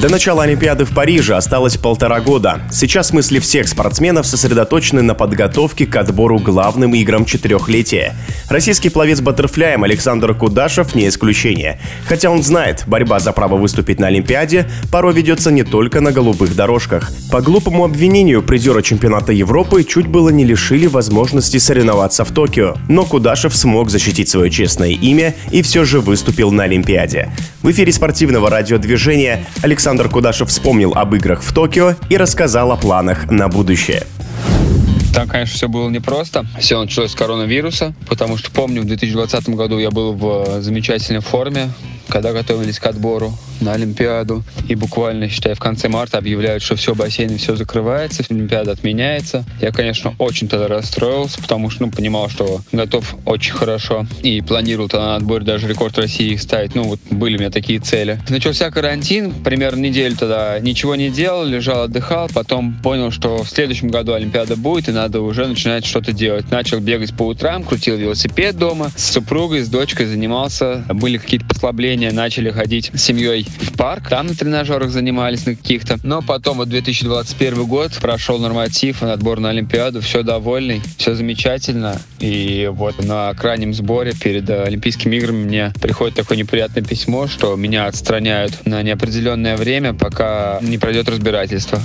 До начала Олимпиады в Париже осталось полтора года. Сейчас мысли всех спортсменов сосредоточены на подготовке к отбору главным играм четырехлетия. Российский пловец баттерфляем Александр Кудашев не исключение. Хотя он знает, борьба за право выступить на Олимпиаде порой ведется не только на голубых дорожках. По глупому обвинению призера чемпионата Европы чуть было не лишили возможности соревноваться в Токио. Но Кудашев смог защитить свое честное имя и все же выступил на Олимпиаде. В эфире спортивного радиодвижения Александр Кудашев вспомнил об играх в Токио и рассказал о планах на будущее. Там, конечно, все было непросто. Все началось с коронавируса, потому что помню, в 2020 году я был в замечательной форме, когда готовились к отбору на Олимпиаду. И буквально, считай, в конце марта объявляют, что все, бассейны, все закрывается, Олимпиада отменяется. Я, конечно, очень тогда расстроился, потому что, ну, понимал, что готов очень хорошо. И планировал на отборе даже рекорд России ставить. Ну, вот были у меня такие цели. Начался карантин, примерно неделю тогда ничего не делал, лежал, отдыхал. Потом понял, что в следующем году Олимпиада будет, и надо уже начинать что-то делать. Начал бегать по утрам, крутил велосипед дома, с супругой, с дочкой занимался. Были какие-то послабления, начали ходить с семьей в парк, там на тренажерах занимались на каких-то. Но потом вот 2021 год прошел норматив, отбор на Олимпиаду, все довольный, все замечательно. И вот на крайнем сборе перед Олимпийскими играми мне приходит такое неприятное письмо, что меня отстраняют на неопределенное время, пока не пройдет разбирательство.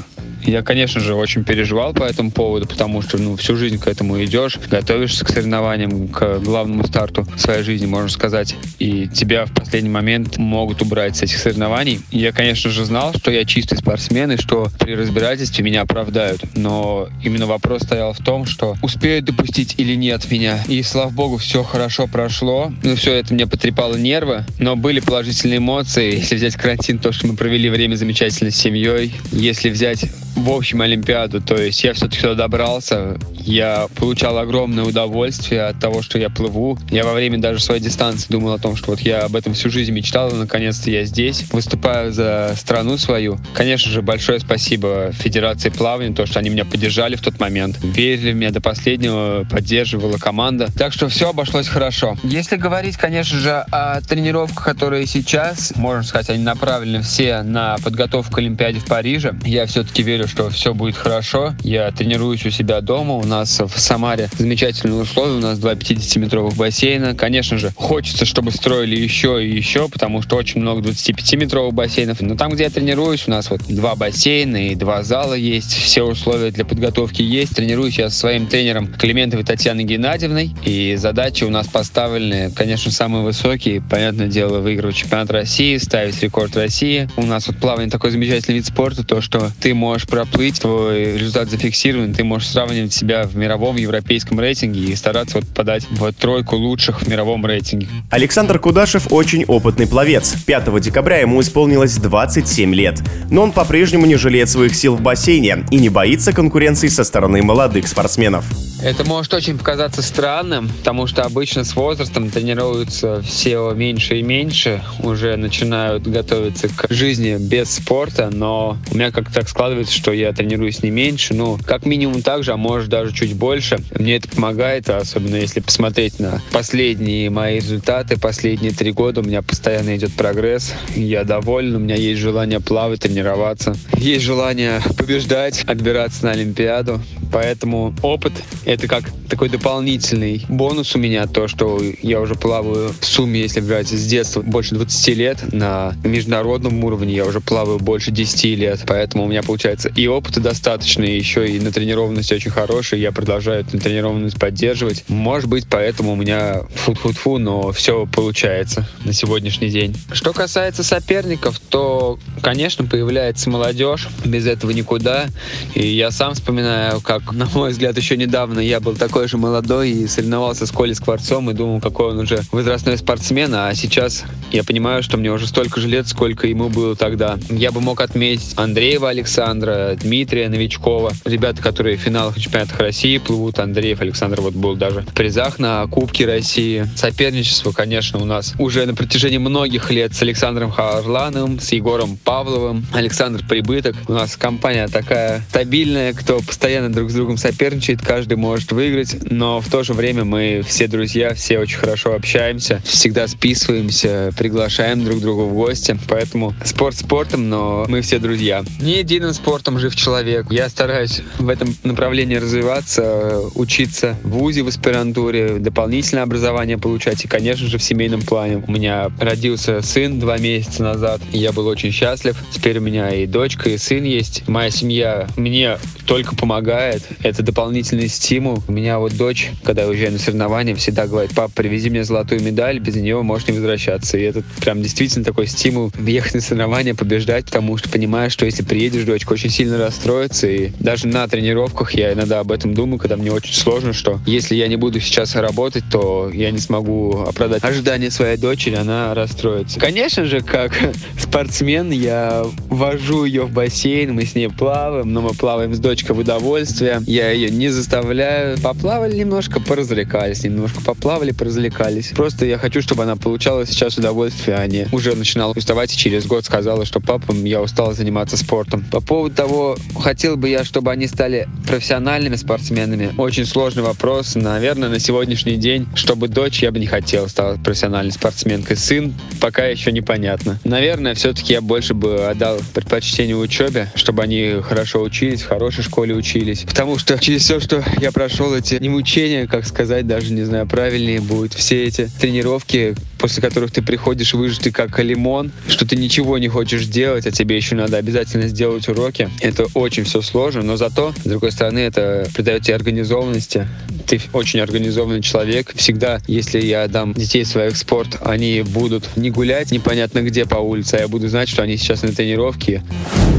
Я, конечно же, очень переживал по этому поводу, потому что ну, всю жизнь к этому идешь, готовишься к соревнованиям, к главному старту своей жизни, можно сказать, и тебя в последний момент могут убрать с этих соревнований. Я, конечно же, знал, что я чистый спортсмен и что при разбирательстве меня оправдают. Но именно вопрос стоял в том, что успеют допустить или нет меня. И, слава богу, все хорошо прошло. Ну, все это мне потрепало нервы, но были положительные эмоции. Если взять карантин, то, что мы провели время замечательно с семьей. Если взять в общем Олимпиаду. То есть я все-таки туда добрался, я получал огромное удовольствие от того, что я плыву. Я во время даже своей дистанции думал о том, что вот я об этом всю жизнь мечтал, и наконец-то я здесь, выступаю за страну свою. Конечно же, большое спасибо Федерации плавания, то, что они меня поддержали в тот момент, верили в меня до последнего, поддерживала команда. Так что все обошлось хорошо. Если говорить, конечно же, о тренировках, которые сейчас, можно сказать, они направлены все на подготовку к Олимпиаде в Париже, я все-таки верю верю, что все будет хорошо. Я тренируюсь у себя дома. У нас в Самаре замечательные условия. У нас два 50-метровых бассейна. Конечно же, хочется, чтобы строили еще и еще, потому что очень много 25-метровых бассейнов. Но там, где я тренируюсь, у нас вот два бассейна и два зала есть. Все условия для подготовки есть. Тренируюсь я со своим тренером Климентовой Татьяной Геннадьевной. И задачи у нас поставлены, конечно, самые высокие. Понятное дело, выигрывать чемпионат России, ставить рекорд России. У нас вот плавание такой замечательный вид спорта, то, что ты можешь проплыть, твой результат зафиксирован, ты можешь сравнивать себя в мировом европейском рейтинге и стараться вот подать в тройку лучших в мировом рейтинге. Александр Кудашев очень опытный пловец. 5 декабря ему исполнилось 27 лет. Но он по-прежнему не жалеет своих сил в бассейне и не боится конкуренции со стороны молодых спортсменов. Это может очень показаться странным, потому что обычно с возрастом тренируются все меньше и меньше, уже начинают готовиться к жизни без спорта, но у меня как-то так складывается, что я тренируюсь не меньше, ну, как минимум так же, а может даже чуть больше. Мне это помогает, особенно если посмотреть на последние мои результаты, последние три года. У меня постоянно идет прогресс, я доволен, у меня есть желание плавать, тренироваться, есть желание побеждать, отбираться на Олимпиаду, поэтому опыт — это как такой дополнительный бонус у меня, то, что я уже плаваю в сумме, если брать с детства, больше 20 лет, на международном уровне я уже плаваю больше 10 лет, поэтому у меня получается и опыта достаточно, и еще и натренированность очень хорошая, я продолжаю эту натренированность поддерживать. Может быть, поэтому у меня фу-фу-фу, но все получается на сегодняшний день. Что касается соперников, то, конечно, появляется молодежь, без этого никуда, и я сам вспоминаю, как, на мой взгляд, еще недавно я был такой же молодой и соревновался с Колей Скворцом и думал, какой он уже возрастной спортсмен, а сейчас я понимаю, что мне уже столько же лет, сколько ему было тогда. Я бы мог отметить Андреева Александра, Дмитрия Новичкова, ребята, которые в финалах чемпионатах России плывут, Андреев Александр вот был даже в призах на Кубке России. Соперничество, конечно, у нас уже на протяжении многих лет с Александром Харлановым, с Егором Павловым. Александр Прибыток. У нас компания такая стабильная, кто постоянно друг с другом соперничает, каждый может выиграть, но в то же время мы все друзья, все очень хорошо общаемся, всегда списываемся, приглашаем друг друга в гости, поэтому спорт спортом, но мы все друзья. Не единым спортом жив человек. Я стараюсь в этом направлении развиваться, учиться в ВУЗе, в аспирантуре, дополнительное образование получать и, конечно же, в семейном плане. У меня родился сын два месяца назад, и я был очень счастлив. Теперь у меня и дочка, и сын есть. Моя семья мне только помогает. Это дополнительный стимул. У меня вот дочь, когда я уезжаю на соревнования, всегда говорит, пап, привези мне золотую медаль, без нее можешь не возвращаться. И это прям действительно такой стимул ехать на соревнования, побеждать, потому что понимаешь, что если приедешь, дочка очень сильно расстроится. И даже на тренировках я иногда об этом думаю, когда мне очень сложно, что если я не буду сейчас работать, то я не смогу оправдать ожидания своей дочери, она расстроится. Конечно же, как спортсмен, я вожу ее в бассейн, мы с ней плаваем, но мы плаваем с дочкой в удовольствие. Я ее не заставляю. Поплавали немножко, поразвлекались, немножко поплавали, поразвлекались. Просто я хочу, чтобы она получала сейчас удовольствие, а не уже начинала уставать и через год сказала, что папа, я устала заниматься спортом. По поводу того, хотел бы я, чтобы они стали профессиональными спортсменами, очень сложный вопрос. Наверное, на сегодняшний день, чтобы дочь, я бы не хотел стала профессиональной спортсменкой. Сын пока еще непонятно. Наверное, все-таки я больше бы отдал предпочтение учебе, чтобы они хорошо учились, в хорошей школе учились. Потому что через все, что я прошел, эти не мучения, как сказать, даже не знаю, правильнее будет. Все эти тренировки, после которых ты приходишь выжатый как лимон, что ты ничего не хочешь делать, а тебе еще надо обязательно сделать уроки. Это очень все сложно, но зато, с другой стороны, это придает тебе организованности. Ты очень организованный человек. Всегда, если я дам детей своих спорт, они будут не гулять непонятно где по улице, а я буду знать, что они сейчас на тренировке.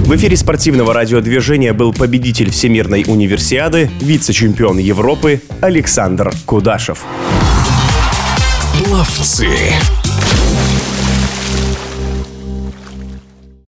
В эфире спортивного радиодвижения был победитель Всемирной универсиады, вице-чемпион Европы Александр Кудашев. Пловцы.